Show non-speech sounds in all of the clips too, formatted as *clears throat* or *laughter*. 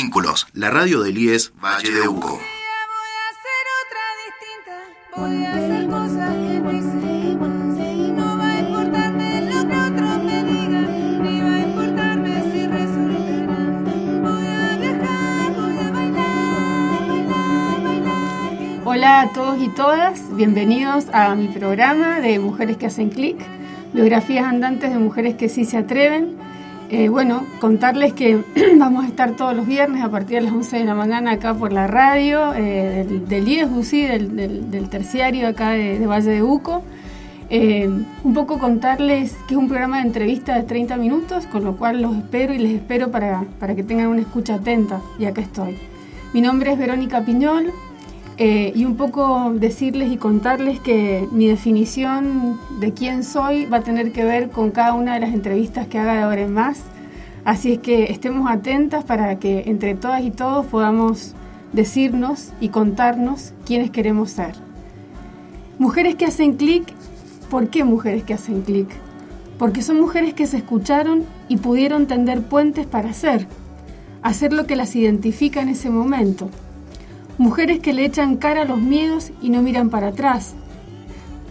Vínculos, la radio del IES Valle de Uco. Hola a todos y todas, bienvenidos a mi programa de Mujeres que hacen clic, biografías andantes de mujeres que sí se atreven. Eh, bueno, contarles que *clears throat* vamos a estar todos los viernes a partir de las 11 de la mañana acá por la radio eh, del, del del, del, terciario acá de, Valle de Uco. Eh, un poco contarles que es un programa de entrevista de 30 minutos, con lo cual los espero y les espero para, para que tengan una escucha atenta, y acá estoy. Mi nombre es Verónica Piñol, eh, y un poco decirles y contarles que mi definición de quién soy va a tener que ver con cada una de las entrevistas que haga de ahora en más. Así es que estemos atentas para que entre todas y todos podamos decirnos y contarnos quiénes queremos ser. Mujeres que hacen clic, ¿por qué mujeres que hacen clic? Porque son mujeres que se escucharon y pudieron tender puentes para hacer, hacer lo que las identifica en ese momento Mujeres que le echan cara a los miedos y no miran para atrás.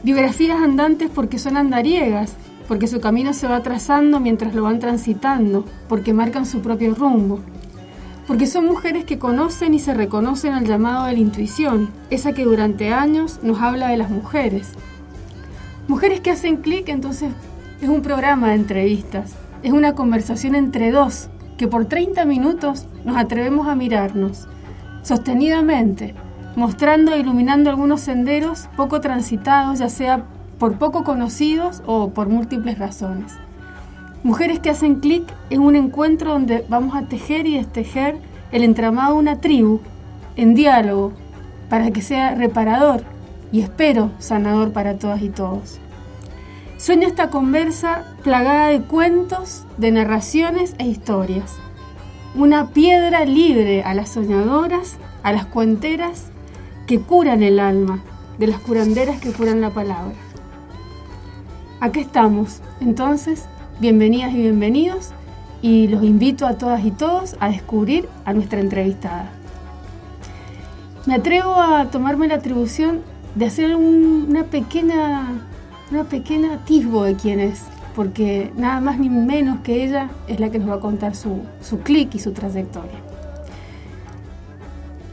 Biografías andantes porque son andariegas, porque su camino se va trazando mientras lo van transitando, porque marcan su propio rumbo. Porque son mujeres que conocen y se reconocen al llamado de la intuición, esa que durante años nos habla de las mujeres. Mujeres que hacen clic, entonces, es un programa de entrevistas, es una conversación entre dos, que por 30 minutos nos atrevemos a mirarnos sostenidamente, mostrando e iluminando algunos senderos poco transitados, ya sea por poco conocidos o por múltiples razones. Mujeres que hacen clic en un encuentro donde vamos a tejer y destejer el entramado de una tribu en diálogo para que sea reparador y espero sanador para todas y todos. Sueño esta conversa plagada de cuentos, de narraciones e historias una piedra libre a las soñadoras, a las cuenteras que curan el alma, de las curanderas que curan la palabra. Acá estamos, entonces, bienvenidas y bienvenidos, y los invito a todas y todos a descubrir a nuestra entrevistada. Me atrevo a tomarme la atribución de hacer una pequeña, una pequeña atisbo de quién es porque nada más ni menos que ella es la que nos va a contar su, su clic y su trayectoria.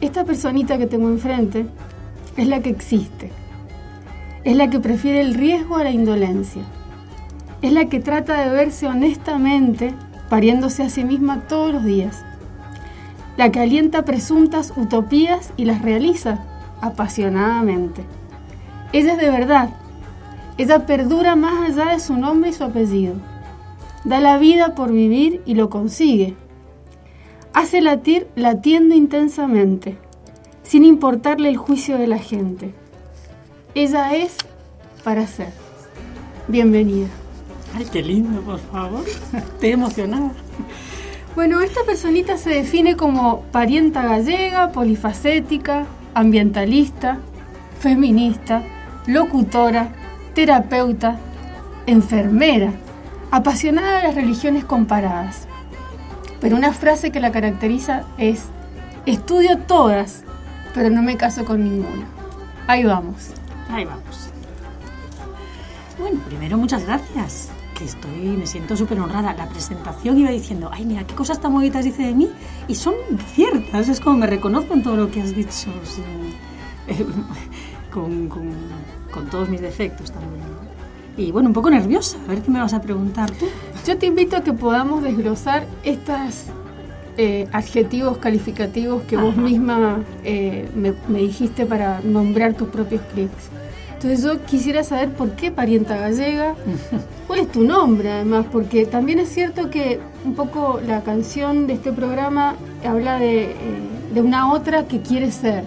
Esta personita que tengo enfrente es la que existe, es la que prefiere el riesgo a la indolencia, es la que trata de verse honestamente pariéndose a sí misma todos los días, la que alienta presuntas utopías y las realiza apasionadamente. Ella es de verdad ella perdura más allá de su nombre y su apellido. Da la vida por vivir y lo consigue. Hace latir latiendo intensamente, sin importarle el juicio de la gente. Ella es para ser. Bienvenida. Ay, qué lindo, por favor. *laughs* Estoy emocionada. Bueno, esta personita se define como parienta gallega, polifacética, ambientalista, feminista, locutora, terapeuta, enfermera, apasionada de las religiones comparadas. Pero una frase que la caracteriza es, estudio todas, pero no me caso con ninguna. Ahí vamos. Ahí vamos. Bueno, primero muchas gracias, que estoy, me siento súper honrada. La presentación iba diciendo, ay, mira, qué cosas tan bonitas dice de mí, y son ciertas, es como me reconozco en todo lo que has dicho, *laughs* con con todos mis defectos también. Y bueno, un poco nerviosa, a ver qué me vas a preguntar tú. Yo te invito a que podamos desglosar estos eh, adjetivos calificativos que vos misma eh, me, dijiste para nombrar tus propios clics. Entonces yo quisiera saber por qué parienta gallega, *laughs* cuál es tu nombre además, porque también es cierto que un poco la canción de este programa habla de, eh, de una otra que quiere ser.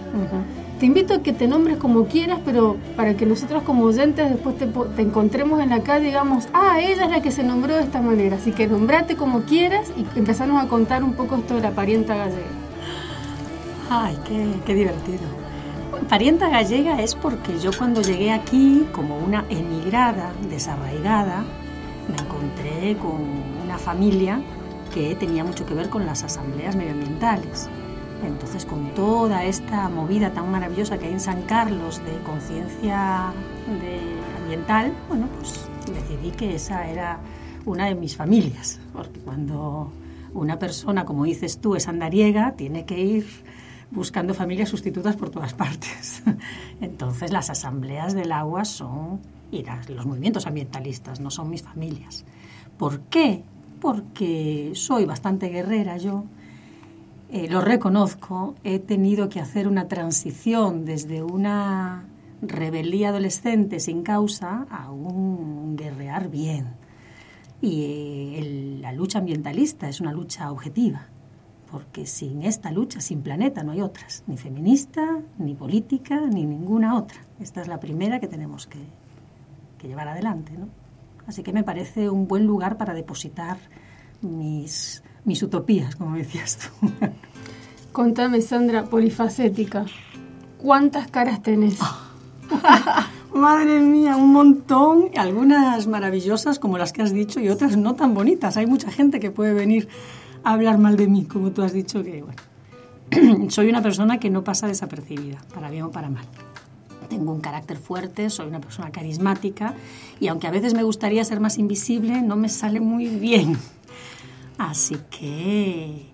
Te invito a que te nombres como quieras, pero para que nosotros como oyentes después te, encontremos en la calle y digamos, ah, ella es la que se nombró de esta manera. Así que nombrate como quieras y empezamos a contar un poco esto de la parienta gallega. Ay, qué, divertido. Parienta gallega es porque yo cuando llegué aquí, como una emigrada, desarraigada, me encontré con una familia que tenía mucho que ver con las asambleas medioambientales. Entonces, con toda esta movida tan maravillosa que hay en San Carlos de conciencia ambiental, bueno, pues decidí que esa era una de mis familias, porque cuando una persona, como dices tú, es andariega, tiene que ir buscando familias sustitutas por todas partes. *laughs* Entonces, las asambleas del agua son, y los movimientos ambientalistas no son mis familias. ¿Por qué? Porque soy bastante guerrera yo, eh, lo reconozco, he tenido que hacer una transición desde una rebeldía adolescente sin causa a un guerrear bien. Y eh, la lucha ambientalista es una lucha objetiva, porque sin esta lucha, sin planeta, no hay otras, ni feminista, ni política, ni ninguna otra. Esta es la primera que tenemos que, que llevar adelante. ¿no? Así que me parece un buen lugar para depositar mis, mis utopías, como decías tú. *laughs* Contame, Sandra, polifacética, ¿cuántas caras tenés? *laughs* Madre mía, un montón, algunas maravillosas como las que has dicho y otras no tan bonitas. Hay mucha gente que puede venir a hablar mal de mí, como tú has dicho que, bueno, *clears throat* soy una persona que no pasa desapercibida, para bien o para mal. Tengo un carácter fuerte, soy una persona carismática y aunque a veces me gustaría ser más invisible, no me sale muy bien. Así que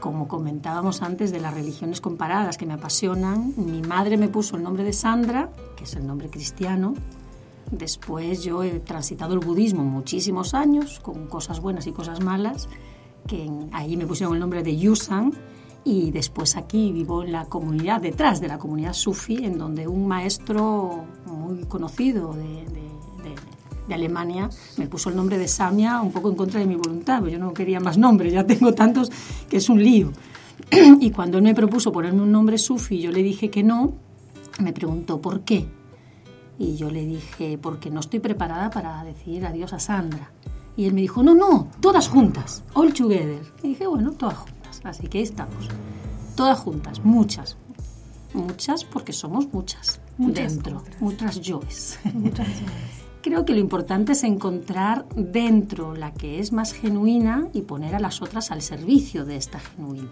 como comentábamos antes de las religiones comparadas que me apasionan, mi madre me puso el nombre de Sandra, que es el nombre cristiano. Después yo he transitado el budismo muchísimos años, con cosas buenas y cosas malas, que ahí me pusieron el nombre de Yusan. Y después aquí vivo en la comunidad, detrás de la comunidad sufi, en donde un maestro muy conocido de Alemania, me puso el nombre de Samia un poco en contra de mi voluntad, porque yo no quería más nombres, ya tengo tantos que es un lío. *clears throat* y cuando él me propuso ponerme un nombre sufi, yo le dije que no, me preguntó por qué. Y yo le dije, porque no estoy preparada para decir adiós a Sandra. Y él me dijo, no, no, todas juntas, all together. Y dije, bueno, todas juntas. Así que ahí estamos. Todas juntas, muchas. Muchas porque somos muchas, muchas dentro, muchas yoes. Muchas yoes. Creo que lo importante es encontrar dentro la que es más genuina y poner a las otras al servicio de esta genuina,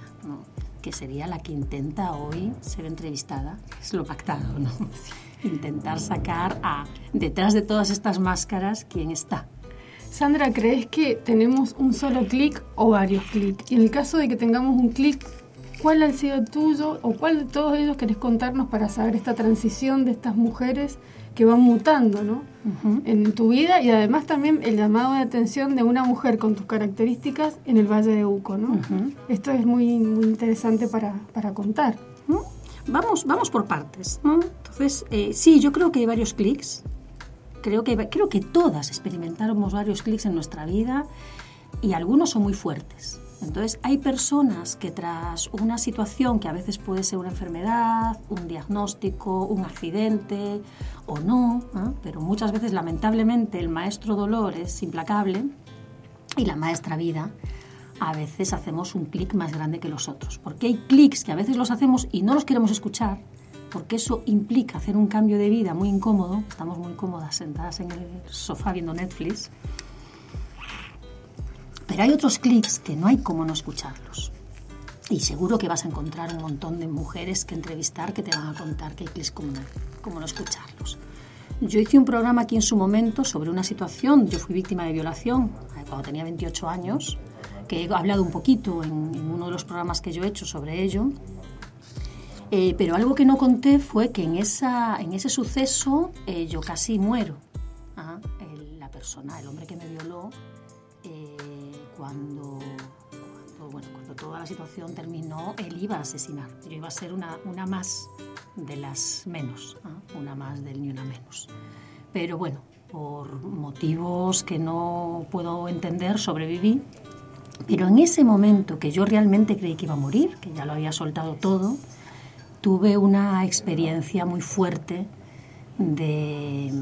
que sería la que intenta hoy ser entrevistada, es lo pactado, ¿no? *laughs* Intentar sacar a detrás de todas estas máscaras quién está. Sandra, ¿crees que tenemos un solo clic o varios clics? Y en el caso de que tengamos un clic, ¿cuál ha sido tuyo o cuál de todos ellos querés contarnos para saber esta transición de estas mujeres que van mutando ¿no? en tu vida y además también el llamado de atención de una mujer con tus características en el Valle de Uco. ¿no? Esto es muy, muy interesante para, para contar. Vamos, vamos por partes. Entonces, eh, sí, yo creo que hay varios clics. Creo que, creo que todas experimentamos varios clics en nuestra vida y algunos son muy fuertes. Entonces, hay personas que tras una situación que a veces puede ser una enfermedad, un diagnóstico, un accidente o no, pero muchas veces lamentablemente el maestro dolor es implacable y la maestra vida, a veces hacemos un clic más grande que los otros. Porque hay clics que a veces los hacemos y no los queremos escuchar, porque eso implica hacer un cambio de vida muy incómodo. Estamos muy cómodas sentadas en el sofá viendo Netflix pero hay otros clics que no hay como no escucharlos. Y seguro que vas a encontrar un montón de mujeres que entrevistar que te van a contar que hay clics como no, no escucharlos. Yo hice un programa aquí en su momento sobre una situación, yo fui víctima de violación eh, cuando tenía 28 años, que he hablado un poquito en, uno de los programas que yo he hecho sobre ello. Eh, pero algo que no conté fue que en, esa, en ese suceso eh, yo casi muero. la persona, el hombre que me violó, cuando, bueno, cuando toda la situación terminó, él iba a asesinar. Yo iba a ser una, una más de las menos, una más del ni una menos. Pero bueno, por motivos que no puedo entender, sobreviví. Pero en ese momento que yo realmente creí que iba a morir, que ya lo había soltado todo, tuve una experiencia muy fuerte de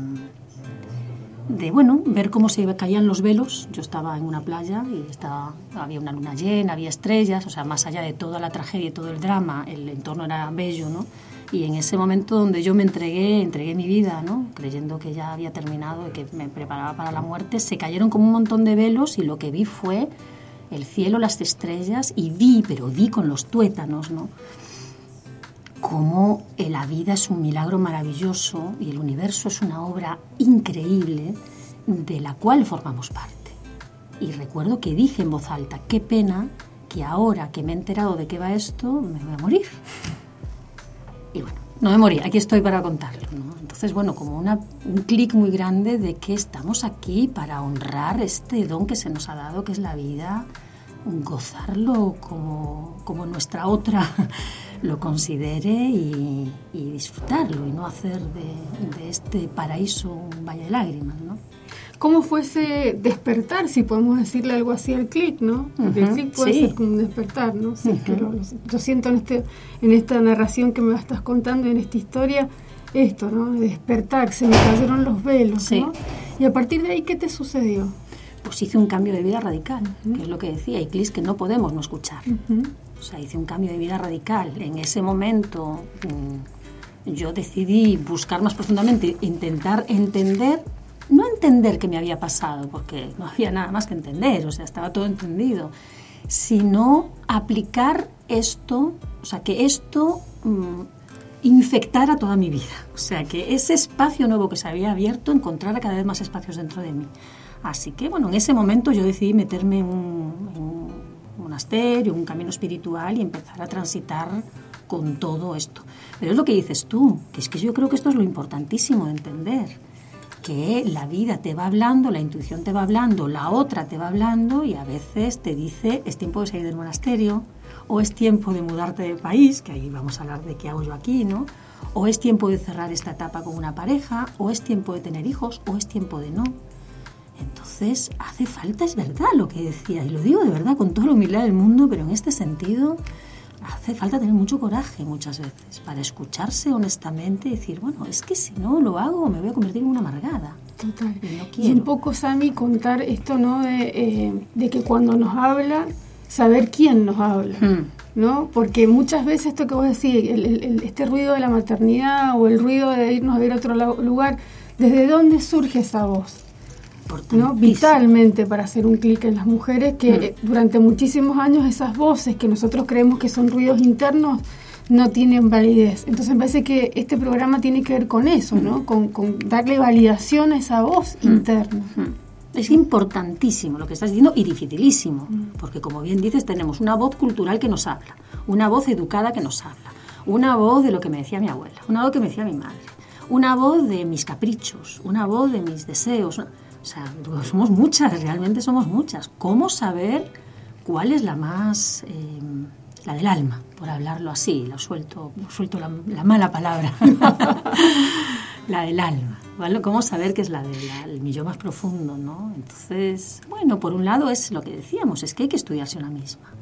de bueno, ver cómo se caían los velos. Yo estaba en una playa y estaba, había una luna llena, había estrellas, o sea, más allá de toda la tragedia y todo el drama, el entorno era bello, ¿no? Y en ese momento donde yo me entregué, entregué mi vida, ¿no? Creyendo que ya había terminado y que me preparaba para la muerte, se cayeron como un montón de velos y lo que vi fue el cielo, las estrellas y vi, pero vi con los tuétanos, ¿no? Cómo la vida es un milagro maravilloso y el universo es una obra increíble de la cual formamos parte. Y recuerdo que dije en voz alta, qué pena que ahora que me he enterado de qué va esto, me voy a morir. Y bueno, no me morí, aquí estoy para contarlo. Entonces, bueno, como un clic muy grande de que estamos aquí para honrar este don que se nos ha dado, que es la vida, gozarlo como, como nuestra otra lo considere y, disfrutarlo y no hacer de, de, este paraíso un valle de lágrimas, ¿no? ¿Cómo fue ese despertar, si podemos decirle algo así al clic, ¿no? Porque el clic puede ser como un despertar, ¿no? yo siento en, este, en esta narración que me estás contando, en esta historia, esto, ¿no? De despertar, se me cayeron los velos, ¿no? Y a partir de ahí, ¿qué te sucedió? Pues hice un cambio de vida radical, que es lo que decía, y clics que no podemos no escuchar. O sea, hice un cambio de vida radical. En ese momento mm, yo decidí buscar más profundamente, intentar entender no entender qué me había pasado, porque no había nada más que entender, o sea, estaba todo entendido, sino aplicar esto, o sea, que esto mm, infectara toda mi vida, o sea, que ese espacio nuevo que se había abierto encontrara cada vez más espacios dentro de mí. Así que, bueno, en ese momento yo decidí meterme en un, en un monasterio, un camino espiritual y empezar a transitar con todo esto. Pero es lo que dices tú, que es que yo creo que esto es lo importantísimo de entender que la vida te va hablando, la intuición te va hablando, la otra te va hablando y a veces te dice es tiempo de salir del monasterio o es tiempo de mudarte de país, que ahí vamos a hablar de qué hago yo aquí, ¿no? O es tiempo de cerrar esta etapa con una pareja, o es tiempo de tener hijos, o es tiempo de no. Entonces, hace falta, es verdad lo que decía, y lo digo de verdad con toda la humildad del mundo, pero en este sentido, hace falta tener mucho coraje muchas veces para escucharse honestamente y decir, bueno, es que si no lo hago me voy a convertir en una amargada. Total. Y, un poco, Sami, contar esto, ¿no? De, eh, de, que cuando nos habla, saber quién nos habla, hmm. ¿no? Porque muchas veces esto que vos decís, este ruido de la maternidad o el ruido de irnos a ver otro lugar, ¿desde dónde surge esa voz? ¿No? vitalmente para hacer un clic en las mujeres que mm. eh, durante muchísimos años esas voces que nosotros creemos que son ruidos internos no tienen validez. Entonces me parece que este programa tiene que ver con eso, ¿no? Mm. Con, darle validación a esa voz mm. interna. Es importantísimo lo que estás diciendo y dificilísimo, porque como bien dices, tenemos una voz cultural que nos habla, una voz educada que nos habla, una voz de lo que me decía mi abuela, una voz que me decía mi madre, una voz de mis caprichos, una voz de mis deseos. O sea, somos muchas, realmente somos muchas. ¿Cómo saber cuál es la más, eh, la del alma, por hablarlo así? Lo suelto, suelto la, mala palabra. *laughs* la del alma. ¿vale? ¿Cómo saber qué es la del millón más profundo? ¿no? Entonces, bueno, por un lado es lo que decíamos, es que hay que estudiarse una misma.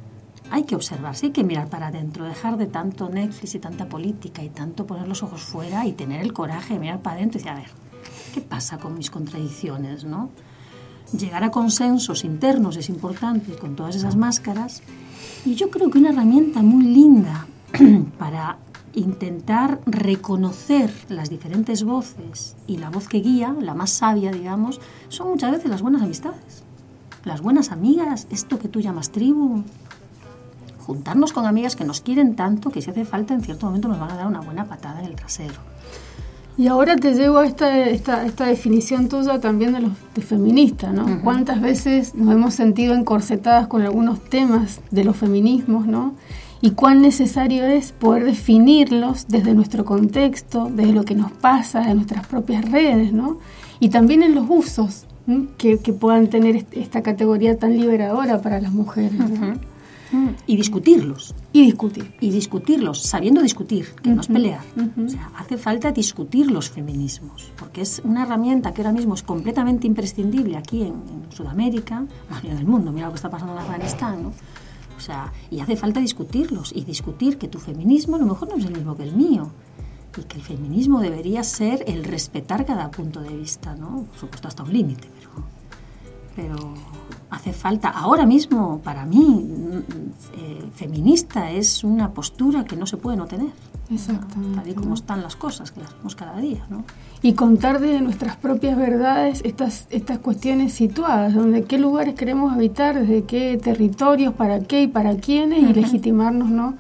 Hay que observarse, hay que mirar para adentro, dejar de tanto Netflix y tanta política y tanto poner los ojos fuera y tener el coraje de mirar para adentro y decir, a ver, ¿qué pasa con mis contradicciones? ¿no? Llegar a consensos internos es importante con todas esas máscaras y yo creo que una herramienta muy linda *clears throat* para intentar reconocer las diferentes voces y la voz que guía, la más sabia, digamos, son muchas veces las buenas amistades, las buenas amigas, esto que tú llamas tribu. Juntarnos con amigas que nos quieren tanto que si hace falta en cierto momento nos van a dar una buena patada en el trasero. Y ahora te llevo a esta, esta, esta definición tuya también de los de feminista, ¿no? ¿Cuántas veces nos hemos sentido encorsetadas con algunos temas de los feminismos, ¿no? Y cuán necesario es poder definirlos desde nuestro contexto, desde lo que nos pasa, de nuestras propias redes, ¿no? Y también en los usos que, que, puedan tener esta categoría tan liberadora para las mujeres. Y discutirlos. Y discutir. Y discutirlos, sabiendo discutir, que no es pelear. O sea, hace falta discutir los feminismos, porque es una herramienta que ahora mismo es completamente imprescindible aquí en, Sudamérica, en el mundo. Mira lo que está pasando en Afganistán, ¿no? O sea, y hace falta discutirlos y discutir que tu feminismo a lo mejor no es el mismo que el mío y que el feminismo debería ser el respetar cada punto de vista, ¿no? Por supuesto hasta un límite, pero pero hace falta, ahora mismo, para mí, eh, feminista es una postura que no se puede no tener. Exactamente. Tal y como están las cosas, que las vemos cada día, ¿no? Y contar de nuestras propias verdades estas, estas cuestiones situadas, donde qué lugares queremos habitar, desde qué territorios, para qué y para quiénes, y legitimarnos, ¿no?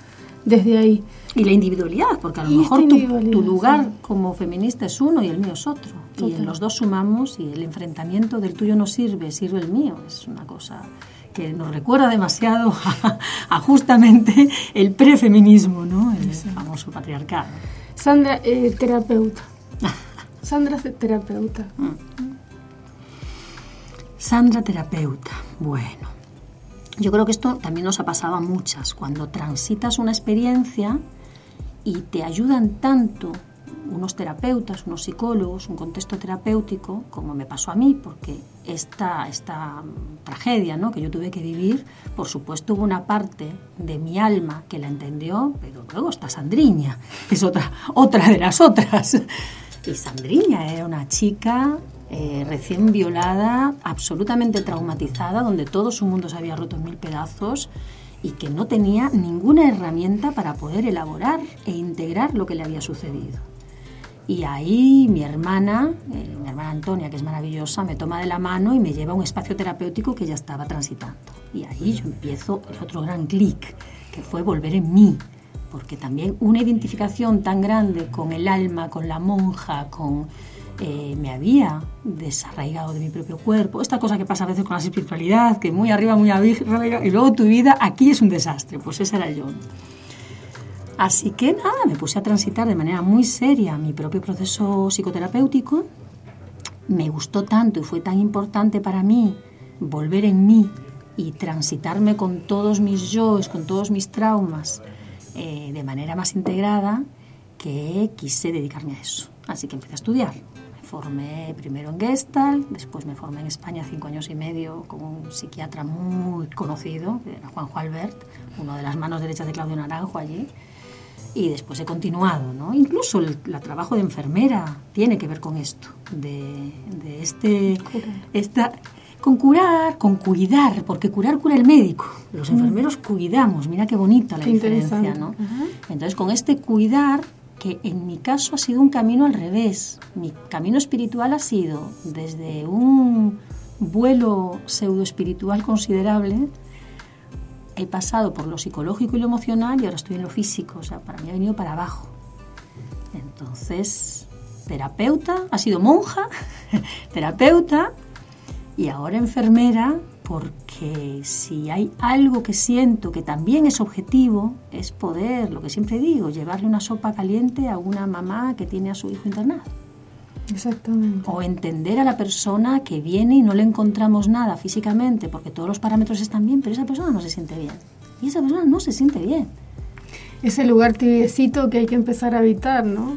Desde ahí. Y la individualidad, porque a lo mejor tu, tu lugar sí. como feminista es uno y el mío es otro. Y en los dos sumamos y el enfrentamiento del tuyo no sirve, sirve el mío. Es una cosa que nos recuerda demasiado a, *laughs* a justamente el prefeminismo, ¿no? El famoso patriarcado. Sandra, eh, terapeuta. *laughs* Sandra es terapeuta. Sandra terapeuta. Bueno, yo creo que esto también nos ha pasado a muchas. Cuando transitas una experiencia y te ayudan tanto unos terapeutas, unos psicólogos, un contexto terapéutico, como me pasó a mí, porque esta, esta tragedia ¿no? que yo tuve que vivir, por supuesto hubo una parte de mi alma que la entendió, pero luego está Sandriña, que es otra, otra de las otras. Y Sandriña era una chica eh, recién violada, absolutamente traumatizada, donde todo su mundo se había roto en mil pedazos y que no tenía ninguna herramienta para poder elaborar e integrar lo que le había sucedido. Y ahí mi hermana, eh, mi hermana Antonia, que es maravillosa, me toma de la mano y me lleva a un espacio terapéutico que ya estaba transitando. Y ahí yo empiezo el otro gran clic, que fue volver en mí, porque también una identificación tan grande con el alma, con la monja, con... eh, me había desarraigado de mi propio cuerpo. Esta cosa que pasa a veces con la espiritualidad, que muy arriba, muy arriba, y luego tu vida aquí es un desastre. Pues ese era yo. Así que nada, me puse a transitar de manera muy seria mi propio proceso psicoterapéutico. Me gustó tanto y fue tan importante para mí volver en mí y transitarme con todos mis yoes, con todos mis traumas, eh, de manera más integrada, que quise dedicarme a eso. Así que empecé a estudiar. Me formé primero en Gestalt, después me formé en España cinco años y medio con un psiquiatra muy conocido, que era Juanjo Albert, uno de las manos derechas de Claudio Naranjo allí y después he continuado, ¿no? Incluso el, el trabajo de enfermera tiene que ver con esto, de, de este, esta, con curar, con cuidar, porque curar cura el médico, los enfermeros cuidamos, mira qué bonita la Qué diferencia. ¿no? Ajá. Entonces con este cuidar, que en mi caso ha sido un camino al revés, mi camino espiritual ha sido desde un vuelo pseudo espiritual considerable, he pasado por lo psicológico y lo emocional y ahora estoy en lo físico, o sea, para mí ha venido para abajo. Entonces, terapeuta, ha sido monja, *laughs* terapeuta y ahora enfermera, porque si hay algo que siento que también es objetivo, es poder, lo que siempre digo, llevarle una sopa caliente a una mamá que tiene a su hijo internado. Exactamente. O entender a la persona que viene y no le encontramos nada físicamente, porque todos los parámetros están bien, pero esa persona no se siente bien. Y esa persona no se siente bien. Ese lugar tibiecito que hay que empezar a habitar, ¿no?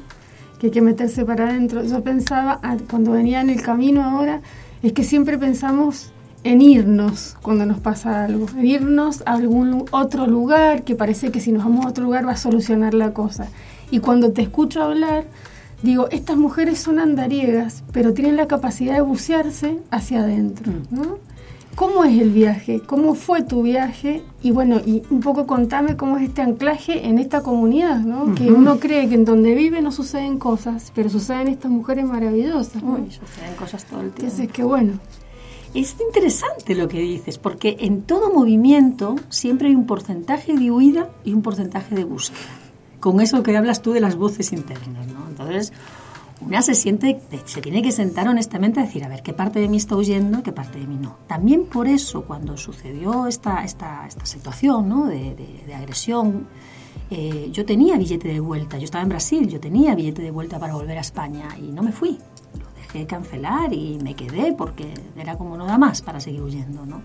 Que hay que meterse para adentro. Yo pensaba, cuando venía en el camino ahora, es que siempre pensamos en irnos cuando nos pasa algo, en irnos a algún otro lugar que parece que si nos vamos a otro lugar va a solucionar la cosa. Y cuando te escucho hablar, digo, estas mujeres son andariegas, pero tienen la capacidad de bucearse hacia adentro, ¿no? ¿Cómo es el viaje? ¿Cómo fue tu viaje? Y bueno, y un poco contame cómo es este anclaje en esta comunidad, ¿no? Que uno cree que en donde vive no suceden cosas, pero suceden estas mujeres maravillosas, ¿no? Uy, suceden cosas todo el tiempo. Entonces, qué bueno. Es interesante lo que dices, porque en todo movimiento siempre hay un porcentaje de huida y un porcentaje de búsqueda. Con eso que hablas tú de las voces internas, ¿no? Entonces, una se siente, se tiene que sentar honestamente a decir, a ver, qué parte de mí está huyendo, qué parte de mí no. También por eso, cuando sucedió esta, esta, esta situación ¿no? de, de- de agresión, eh, yo tenía billete de vuelta. Yo estaba en Brasil, yo tenía billete de vuelta para volver a España y no me fui. Lo dejé cancelar y me quedé porque era como no da más para seguir huyendo, ¿no?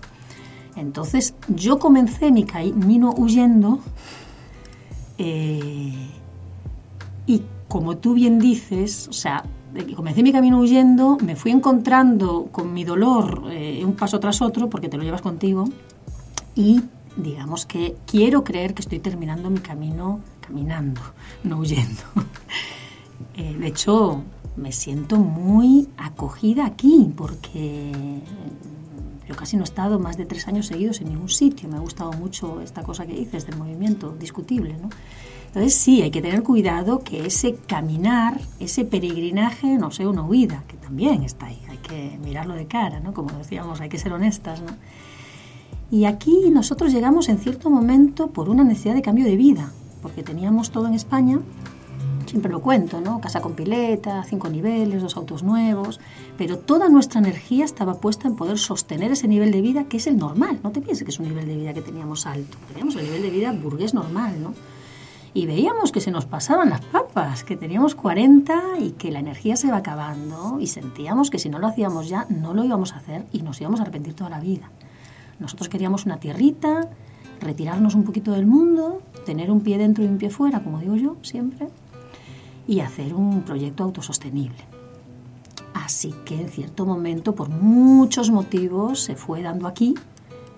Entonces, yo comencé mi camino huyendo eh, y como tú bien dices, o sea, comencé mi camino huyendo, me fui encontrando con mi dolor eh, un paso tras otro, porque te lo llevas contigo, y digamos que quiero creer que estoy terminando mi camino caminando, no huyendo. *laughs* Eh, de hecho, me siento muy acogida aquí, porque Yo casi no he estado más de tres años seguidos en ningún sitio. Me ha gustado mucho esta cosa que dices del movimiento, discutible, ¿no? Entonces sí, hay que tener cuidado que ese caminar, ese peregrinaje no sea una huida, que también está ahí. Hay que mirarlo de cara, ¿no? Como decíamos, hay que ser honestas, ¿no? Y aquí nosotros llegamos en cierto momento por una necesidad de cambio de vida, porque teníamos todo en España, siempre lo cuento, ¿no? Casa con pileta, cinco niveles, dos autos nuevos, pero toda nuestra energía estaba puesta en poder sostener ese nivel de vida que es el normal. No te pienses que es un nivel de vida que teníamos alto, teníamos el nivel de vida burgués normal, ¿no? Y veíamos que se nos pasaban las papas, que teníamos 40 y que la energía se iba acabando y sentíamos que si no lo hacíamos ya no lo íbamos a hacer y nos íbamos a arrepentir toda la vida. Nosotros queríamos una tierrita, retirarnos un poquito del mundo, tener un pie dentro y un pie fuera, como digo yo siempre, y hacer un proyecto autosostenible. Así que en cierto momento, por muchos motivos, se fue dando aquí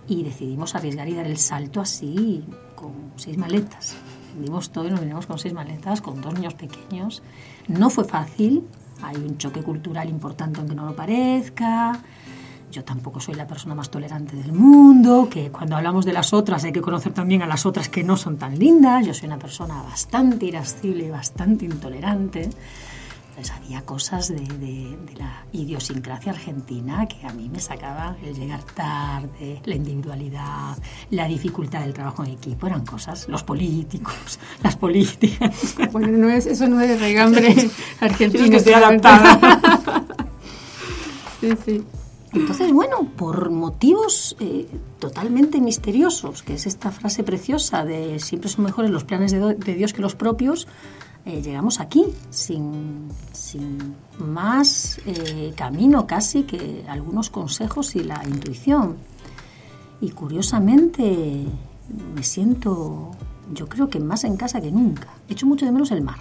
y decidimos arriesgar y dar el salto así, con seis maletas. Vendimos todo y nos vinimos con seis maletas, con dos niños pequeños. No fue fácil, hay un choque cultural importante aunque no lo parezca, yo tampoco soy la persona más tolerante del mundo, que cuando hablamos de las otras hay que conocer también a las otras que no son tan lindas. Yo soy una persona bastante irascible y bastante intolerante. Entonces había cosas de, de, la idiosincrasia argentina que a mí me sacaban el llegar tarde, la individualidad, la dificultad del trabajo en equipo, eran cosas, los políticos, *laughs* las políticas. Bueno, no es, eso no es *laughs* regambre argentino. Es que estoy adaptada. *laughs* sí, sí. Entonces, bueno, por motivos eh, totalmente misteriosos, que es esta frase preciosa de siempre son mejores los planes de, Dios que los propios, eh, llegamos aquí sin, sin más eh, camino casi que algunos consejos y la intuición. Y curiosamente me siento, yo creo que más en casa que nunca. Echo mucho de menos el mar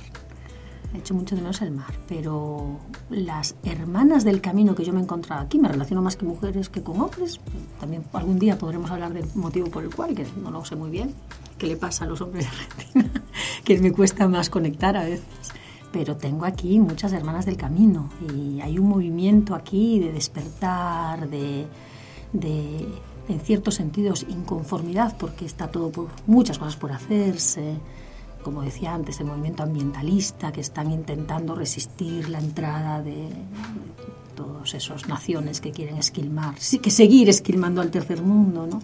he hecho mucho de menos el mar, pero las hermanas del camino que yo me he encontrado aquí, me relaciono más que mujeres que con hombres, también algún día podremos hablar del motivo por el cual, que no lo sé muy bien, qué le pasa a los hombres de Argentina, *laughs* que me cuesta más conectar a veces. Pero tengo aquí muchas hermanas del camino y hay un movimiento aquí de despertar, de, de en ciertos sentidos, inconformidad, porque está todo por muchas cosas por hacerse como decía antes, el movimiento ambientalista que están intentando resistir la entrada de, todas esas naciones que quieren esquilmar, sí, que seguir esquilmando al tercer mundo, ¿no?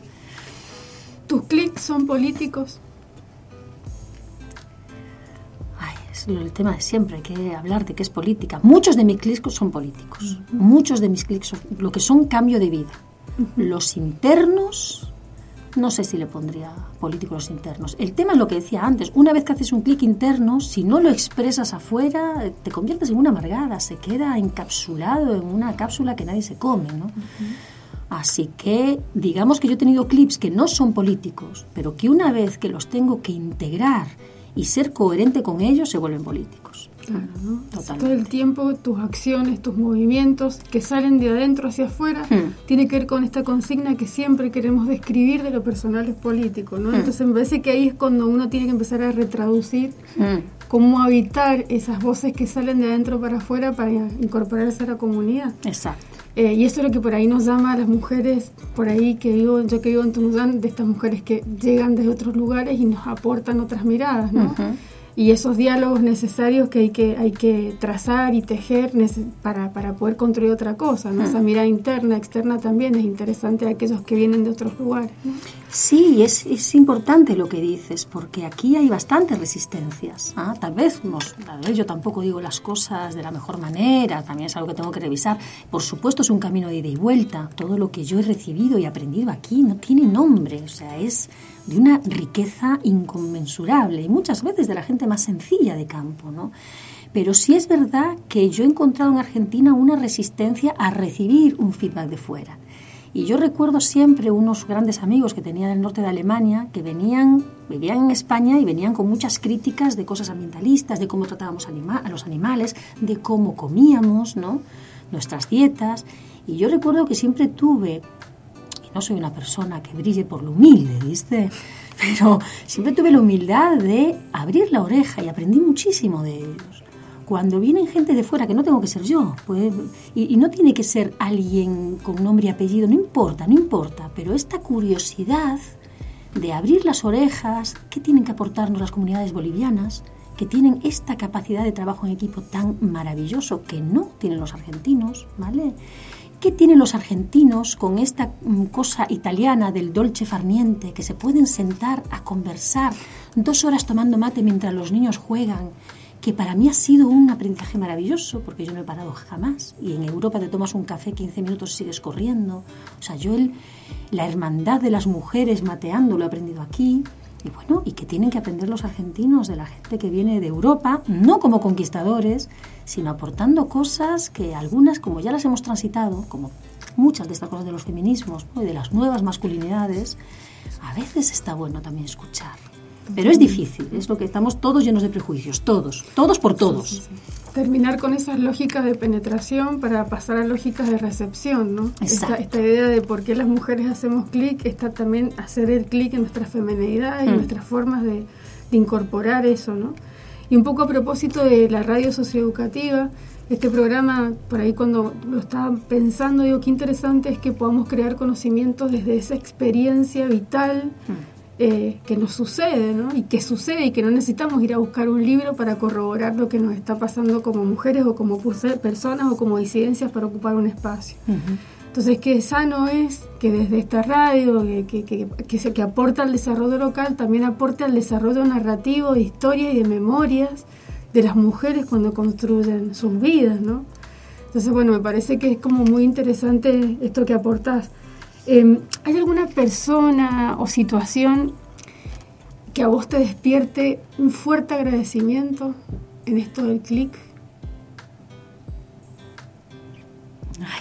¿Tus clics son políticos? Ay, es el tema de siempre, hay que hablar de qué es política. Muchos de mis clics son políticos, muchos de mis clics son lo que son cambio de vida. Los internos no sé si le pondría políticos internos. El tema es lo que decía antes. Una vez que haces un clic interno, si no lo expresas afuera, te conviertes en una amargada. Se queda encapsulado en una cápsula que nadie se come, ¿no? Así que digamos que yo he tenido clips que no son políticos, pero que una vez que los tengo que integrar y ser coherente con ellos, se vuelven políticos. Todo el tiempo tus acciones, tus movimientos que salen de adentro hacia afuera, hmm. tiene que ver con esta consigna que siempre queremos describir de lo personal es político, ¿no? Hmm. Entonces me parece que ahí es cuando uno tiene que empezar a retraducir hmm. cómo habitar esas voces que salen de adentro para afuera para incorporarse a la comunidad. Exacto. Eh, y eso es lo que por ahí nos llama a las mujeres, por ahí que vivo, yo que vivo en Tunuyán, de estas mujeres que llegan desde otros lugares y nos aportan otras miradas, ¿no? Y esos diálogos necesarios que hay que, hay que trazar y tejer para, para poder construir otra cosa. ¿no? Esa mirada interna, externa también es interesante a aquellos que vienen de otros lugares. Sí, es, es, importante lo que dices, porque aquí hay bastantes resistencias. ¿ah? Tal, vez tal vez yo tampoco digo las cosas de la mejor manera, también es algo que tengo que revisar. Por supuesto es un camino de ida y vuelta. Todo lo que yo he recibido y aprendido aquí no tiene nombre, o sea, es de una riqueza inconmensurable y muchas veces de la gente más sencilla de campo, ¿no? Pero sí es verdad que yo he encontrado en Argentina una resistencia a recibir un feedback de fuera. Y yo recuerdo siempre unos grandes amigos que tenía del norte de Alemania que venían, vivían en España y venían con muchas críticas de cosas ambientalistas, de cómo tratábamos a los animales, de cómo comíamos, ¿no? nuestras dietas. Y yo recuerdo que siempre tuve no soy una persona que brille por lo humilde, ¿viste? *laughs* Pero siempre tuve la humildad de abrir la oreja y aprendí muchísimo de ellos. cuando vienen gente de fuera, que no tengo que ser yo, pues, y, y, no tiene que ser alguien con nombre y apellido, no importa, no importa, pero esta curiosidad de abrir las orejas, ¿qué tienen que aportarnos las comunidades bolivianas? que tienen esta capacidad de trabajo en equipo tan maravilloso que no tienen los argentinos, ¿vale? ¿Qué tienen los argentinos con esta mm, cosa italiana del dolce farniente, que se pueden sentar a conversar dos horas tomando mate mientras los niños juegan? que para mí ha sido un aprendizaje maravilloso, porque yo no he parado jamás. Y en Europa te tomas un café 15 minutos y sigues corriendo. O sea, yo el, la hermandad de las mujeres mateando lo he aprendido aquí. Y bueno, y que tienen que aprender los argentinos de la gente que viene de Europa, no como conquistadores, sino aportando cosas que algunas, como ya las hemos transitado, como muchas de estas cosas de los feminismos y de las nuevas masculinidades, a veces está bueno también escuchar. Pero es difícil, es lo que estamos todos llenos de prejuicios, todos, todos por todos. Terminar con esas lógicas de penetración para pasar a lógicas de recepción, ¿no? Esta, esta, idea de por qué las mujeres hacemos clic está también hacer el clic en nuestras femenidades y mm. nuestras formas de, de, incorporar eso, ¿no? Y un poco a propósito de la radio socioeducativa, este programa, por ahí cuando lo estaba pensando, digo, qué interesante es que podamos crear conocimientos desde esa experiencia vital. Mm eh, que nos sucede, ¿no? Y que sucede y que no necesitamos ir a buscar un libro para corroborar lo que nos está pasando como mujeres o como personas o como disidencias para ocupar un espacio. Entonces, qué sano es que desde esta radio, que, que, que, que, aporta al desarrollo local, también aporte al desarrollo narrativo de historia y de memorias de las mujeres cuando construyen sus vidas, ¿no? Entonces, bueno, me parece que es como muy interesante esto que aportas. Em, ¿Hay alguna persona o situación que a vos te despierte un fuerte agradecimiento en esto del clic?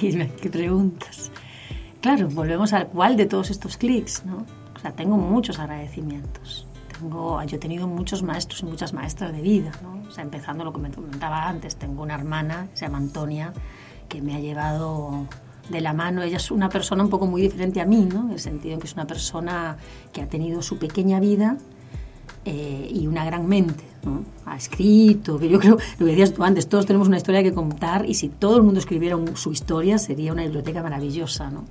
Ay, qué preguntas. Claro, volvemos al cual de todos estos clics, ¿no? O sea, tengo muchos agradecimientos. Tengo, yo he tenido muchos maestros y muchas maestras de vida, ¿no? O sea, empezando lo que me comentaba antes, tengo una hermana, se llama Antonia, que me ha llevado de la mano. Ella es una persona un poco muy diferente a mí, ¿no? En el sentido en que es una persona que ha tenido su pequeña vida eh, y una gran mente. Ha escrito, que yo creo, lo que decías tú antes, todos tenemos una historia que contar y si todo el mundo escribiera su historia sería una biblioteca maravillosa, ¿no?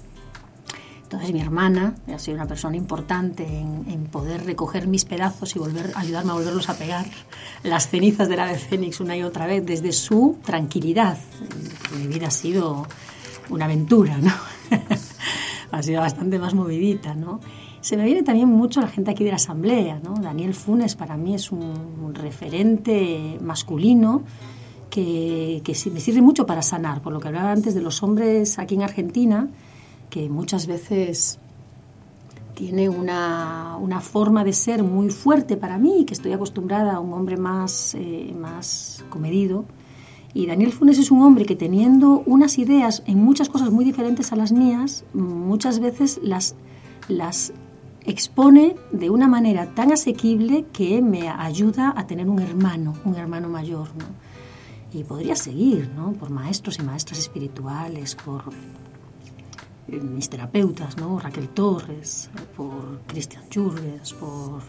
Entonces mi hermana ha sido una persona importante en, en, poder recoger mis pedazos y volver, ayudarme a volverlos a pegar las cenizas del ave fénix una y otra vez desde su tranquilidad. Mi vida ha sido una aventura, ¿no? *laughs* ha sido bastante más movidita, ¿no? Se me viene también mucho la gente aquí de la asamblea, ¿no? Daniel Funes para mí es un, referente masculino que, que me sirve mucho para sanar, por lo que hablaba antes de los hombres aquí en Argentina, que muchas veces tiene una, una, forma de ser muy fuerte para mí, que estoy acostumbrada a un hombre más, eh, más comedido, y Daniel Funes es un hombre que teniendo unas ideas en muchas cosas muy diferentes a las mías, muchas veces las, las expone de una manera tan asequible que me ayuda a tener un hermano, un hermano mayor. Y podría seguir, ¿no? Por maestros y maestras espirituales, por eh, mis terapeutas, ¿no? Raquel Torres, por Christian Jurges, por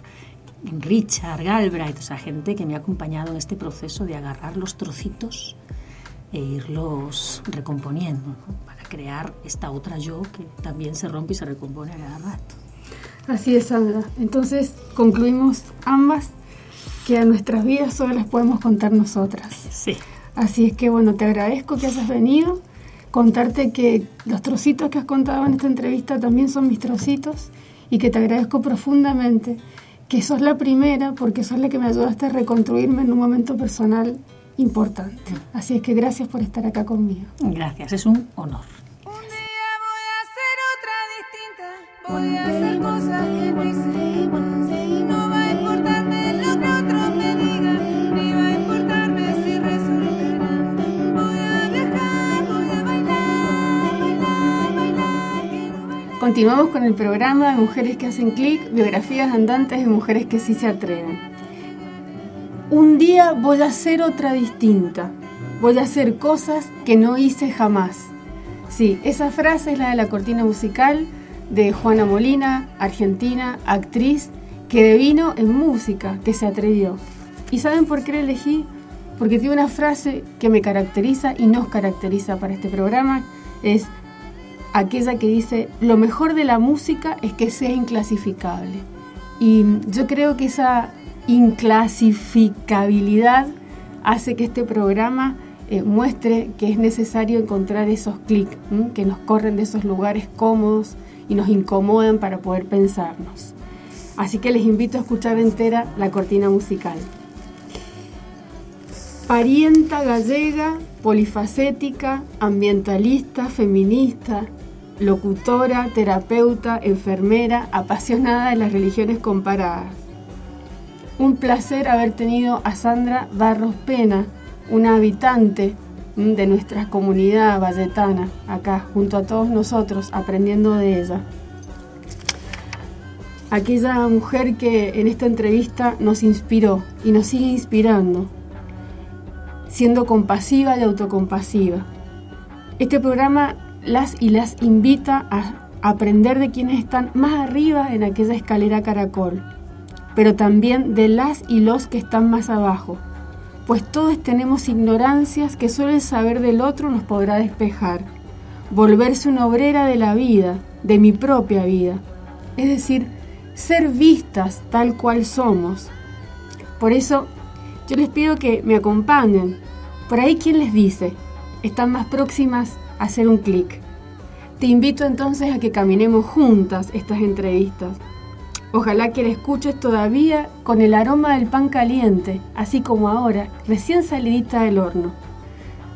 Richard, Galbraith, esa gente que me ha acompañado en este proceso de agarrar los trocitos e irlos recomponiendo para crear esta otra yo que también se rompe y se recompone a cada rato. Así es, Sandra. Entonces concluimos ambas que a nuestras vidas solo las podemos contar nosotras. Sí. Así es que bueno, te agradezco que hayas venido, contarte que los trocitos que has contado en esta entrevista también son mis trocitos y que te agradezco profundamente que sos la primera porque sos la que me ayudaste a reconstruirme en un momento personal importante. Así es que gracias por estar acá conmigo. Gracias, es un honor. Un día voy a hacer otra distinta, voy a hacer cosas que no hice. Continuamos con el programa de Mujeres que hacen clic, biografías andantes de mujeres que sí se atreven. Un día voy a hacer otra distinta. Voy a hacer cosas que no hice jamás. Sí, esa frase es la de la cortina musical de Juana Molina, argentina, actriz, que devino en música, que se atrevió. ¿Y saben por qué la elegí? porque tiene una frase que me caracteriza y nos caracteriza para este programa, es aquella que dice, lo mejor de la música es que sea inclasificable. Y yo creo que esa inclasificabilidad hace que este programa eh, muestre que es necesario encontrar esos clics que nos corren de esos lugares cómodos y nos incomodan para poder pensarnos. Así que les invito a escuchar entera la cortina musical. Parienta gallega, polifacética, ambientalista, feminista, locutora, terapeuta, enfermera, apasionada de las religiones comparadas. Un placer haber tenido a Sandra Barros Pena, una habitante de nuestra comunidad valletana, acá junto a todos nosotros, aprendiendo de ella aquella mujer que en esta entrevista nos inspiró y nos sigue inspirando, siendo compasiva y autocompasiva. Este programa las y las invita a aprender de quienes están más arriba en aquella escalera caracol, pero también de las y los que están más abajo, pues todos tenemos ignorancias que solo el saber del otro nos podrá despejar, volverse una obrera de la vida, de mi propia vida, es decir, ser vistas tal cual somos. Por eso yo les pido que me acompañen. Por ahí quien les dice, están más próximas a hacer un clic. Te invito entonces a que caminemos juntas estas entrevistas. Ojalá que la escuches todavía con el aroma del pan caliente, así como ahora, recién salidita del horno.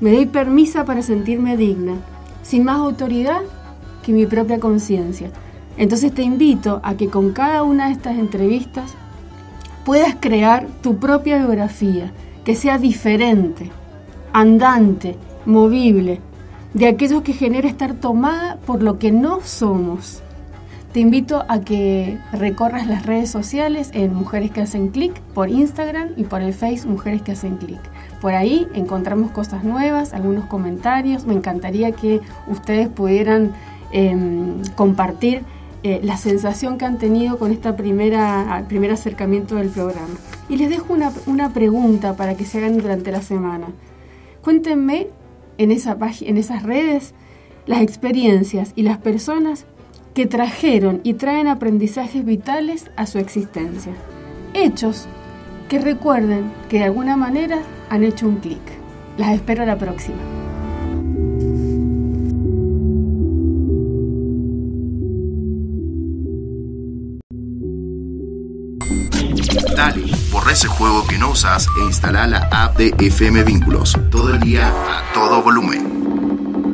Me doy permisa para sentirme digna, sin más autoridad que mi propia conciencia. Entonces te invito a que con cada una de estas entrevistas puedas crear tu propia biografía, que sea diferente, andante, movible, de aquellos que genera estar tomada por lo que no somos. Te invito a que recorras las redes sociales en Mujeres que hacen clic por Instagram y por el Face Mujeres que hacen clic. Por ahí encontramos cosas nuevas, algunos comentarios. Me encantaría que ustedes pudieran em, compartir eh, la sensación que han tenido con este primer acercamiento del programa. Y les dejo una, una, pregunta para que se hagan durante la semana. Cuéntenme en, esa en esas redes las experiencias y las personas que trajeron y traen aprendizajes vitales a su existencia. Hechos que recuerden que de alguna manera han hecho un clic. Las espero la próxima. Ese juego que no usas e instala la app de FM Vínculos. Todo el día a todo volumen.